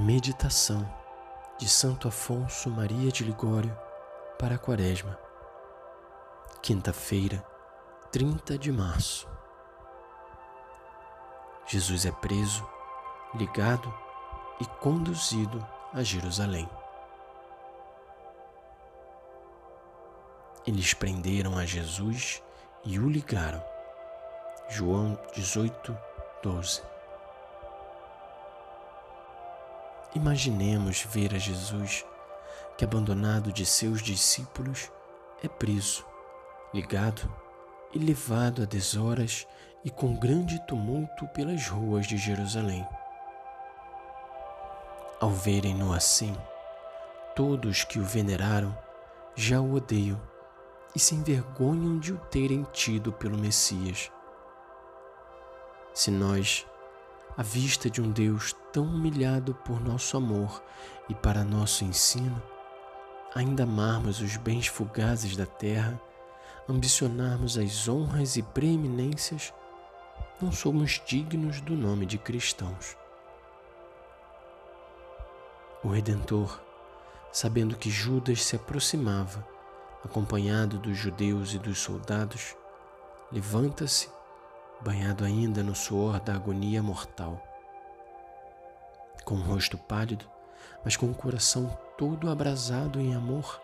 Meditação de Santo Afonso Maria de Ligório para a Quaresma. Quinta-feira, 30 de março. Jesus é preso, ligado e conduzido a Jerusalém. Eles prenderam a Jesus e o ligaram. João 18, 12. Imaginemos ver a Jesus que, abandonado de seus discípulos, é preso, ligado e levado a deshoras e com grande tumulto pelas ruas de Jerusalém. Ao verem-no assim, todos que o veneraram já o odeiam e se envergonham de o terem tido pelo Messias. Se nós, à vista de um Deus tão humilhado por nosso amor e para nosso ensino, ainda amarmos os bens fugazes da terra, ambicionarmos as honras e preeminências, não somos dignos do nome de cristãos. O Redentor, sabendo que Judas se aproximava, acompanhado dos judeus e dos soldados, levanta-se banhado ainda no suor da agonia mortal. Com o rosto pálido, mas com o coração todo abrasado em amor,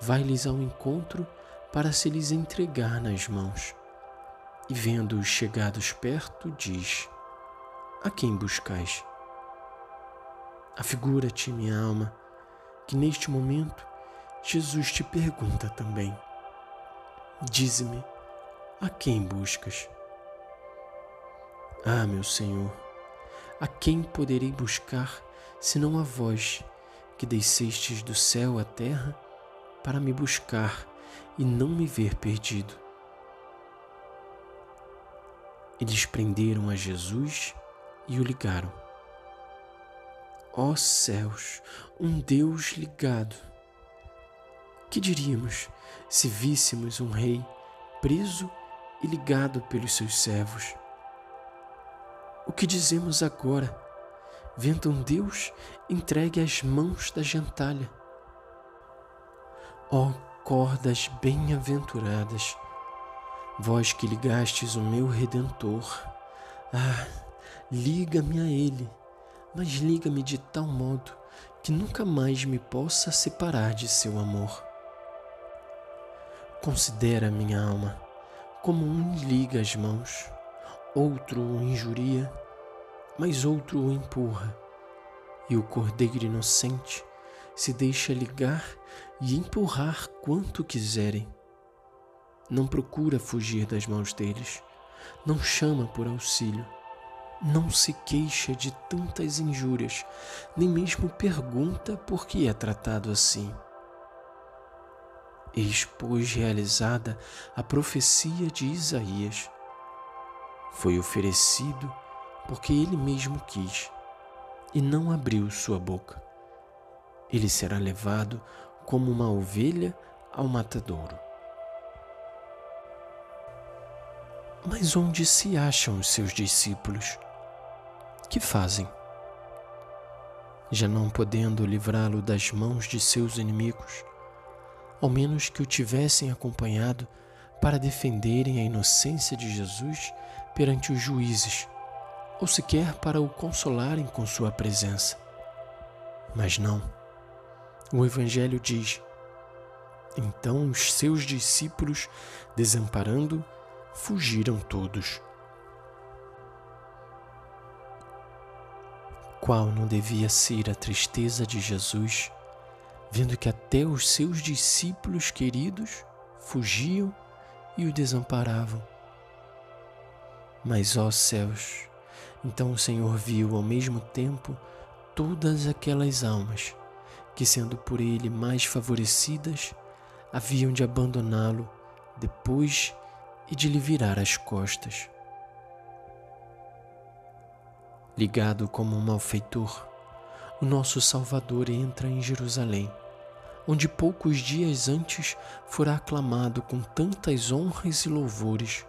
vai-lhes ao encontro para se lhes entregar nas mãos. E vendo-os chegados perto, diz: A quem buscais? Afigura-te, minha alma, que neste momento Jesus te pergunta também: Dize-me, a quem buscas? Ah, meu Senhor, a quem poderei buscar senão a vós que descestes do céu à terra para me buscar e não me ver perdido? Eles prenderam a Jesus e o ligaram. Ó oh céus, um Deus ligado! Que diríamos se víssemos um rei preso e ligado pelos seus servos? O que dizemos agora, vendo um Deus entregue às mãos da gentalha? Ó cordas bem-aventuradas, vós que ligastes o meu Redentor, ah, liga-me a Ele, mas liga-me de tal modo que nunca mais me possa separar de seu amor. Considera minha alma como um liga as mãos outro o injuria, mas outro o empurra, e o cordeiro inocente se deixa ligar e empurrar quanto quiserem. Não procura fugir das mãos deles, não chama por auxílio, não se queixa de tantas injúrias, nem mesmo pergunta por que é tratado assim. Eis, pois, realizada a profecia de Isaías foi oferecido porque ele mesmo quis e não abriu sua boca. Ele será levado como uma ovelha ao matadouro. Mas onde se acham os seus discípulos? Que fazem? Já não podendo livrá-lo das mãos de seus inimigos, ao menos que o tivessem acompanhado para defenderem a inocência de Jesus perante os juízes, ou sequer para o consolarem com sua presença. Mas não. O Evangelho diz: Então os seus discípulos, desamparando, fugiram todos. Qual não devia ser a tristeza de Jesus, vendo que até os seus discípulos queridos fugiam e o desamparavam? Mas, ó céus, então o Senhor viu ao mesmo tempo todas aquelas almas que, sendo por ele mais favorecidas, haviam de abandoná-lo depois e de lhe virar as costas. Ligado como um malfeitor, o nosso Salvador entra em Jerusalém, onde poucos dias antes fora aclamado com tantas honras e louvores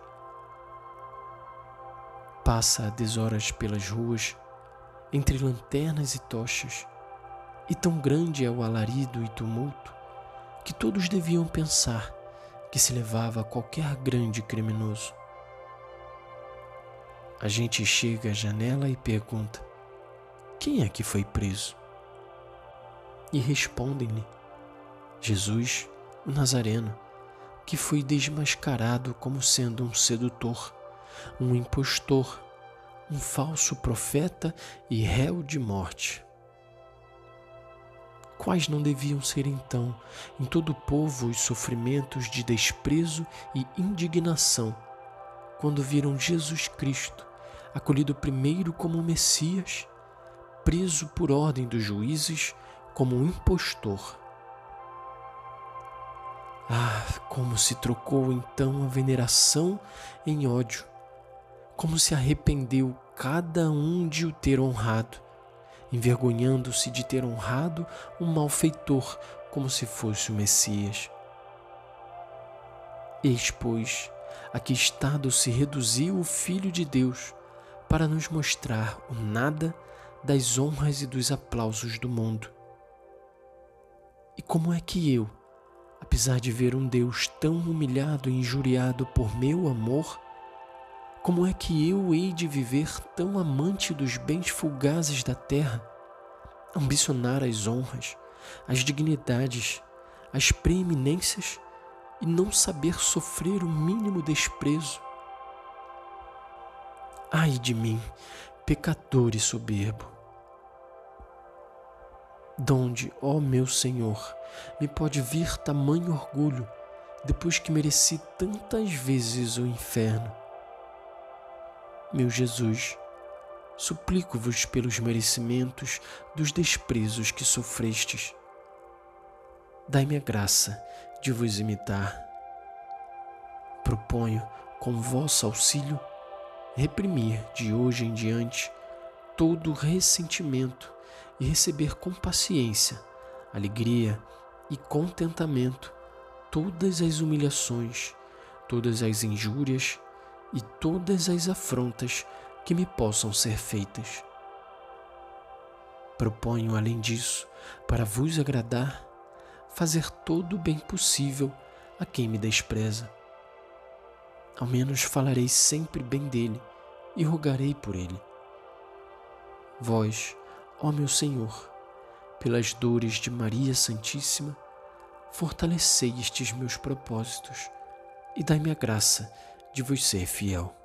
passa a deshoras pelas ruas entre lanternas e tochas, e tão grande é o alarido e tumulto que todos deviam pensar que se levava qualquer grande criminoso. A gente chega à janela e pergunta: Quem é que foi preso? E respondem-lhe: Jesus, o Nazareno, que foi desmascarado como sendo um sedutor, um impostor, um falso profeta e réu de morte. Quais não deviam ser então, em todo o povo, os sofrimentos de desprezo e indignação, quando viram Jesus Cristo, acolhido primeiro como Messias, preso por ordem dos juízes como um impostor. Ah, como se trocou então a veneração em ódio, como se arrependeu cada um de o ter honrado, envergonhando-se de ter honrado um malfeitor como se fosse o Messias. Eis, pois, a que estado se reduziu o Filho de Deus para nos mostrar o nada das honras e dos aplausos do mundo. E como é que eu, apesar de ver um Deus tão humilhado e injuriado por meu amor, como é que eu hei de viver tão amante dos bens fugazes da terra, ambicionar as honras, as dignidades, as preeminências e não saber sofrer o mínimo desprezo? Ai de mim, pecador e soberbo! Donde, ó meu Senhor, me pode vir tamanho orgulho, depois que mereci tantas vezes o inferno? Meu Jesus, suplico-vos pelos merecimentos dos desprezos que sofrestes. Dai-me a graça de vos imitar. Proponho, com vosso auxílio, reprimir de hoje em diante todo ressentimento e receber com paciência, alegria e contentamento todas as humilhações, todas as injúrias e todas as afrontas que me possam ser feitas. Proponho, além disso, para vos agradar, fazer todo o bem possível a quem me despreza ao menos falarei sempre bem dele e rogarei por ele. Vós, ó meu Senhor, pelas dores de Maria Santíssima, fortalecei estes meus propósitos e dai-me a graça de vos ser fiel.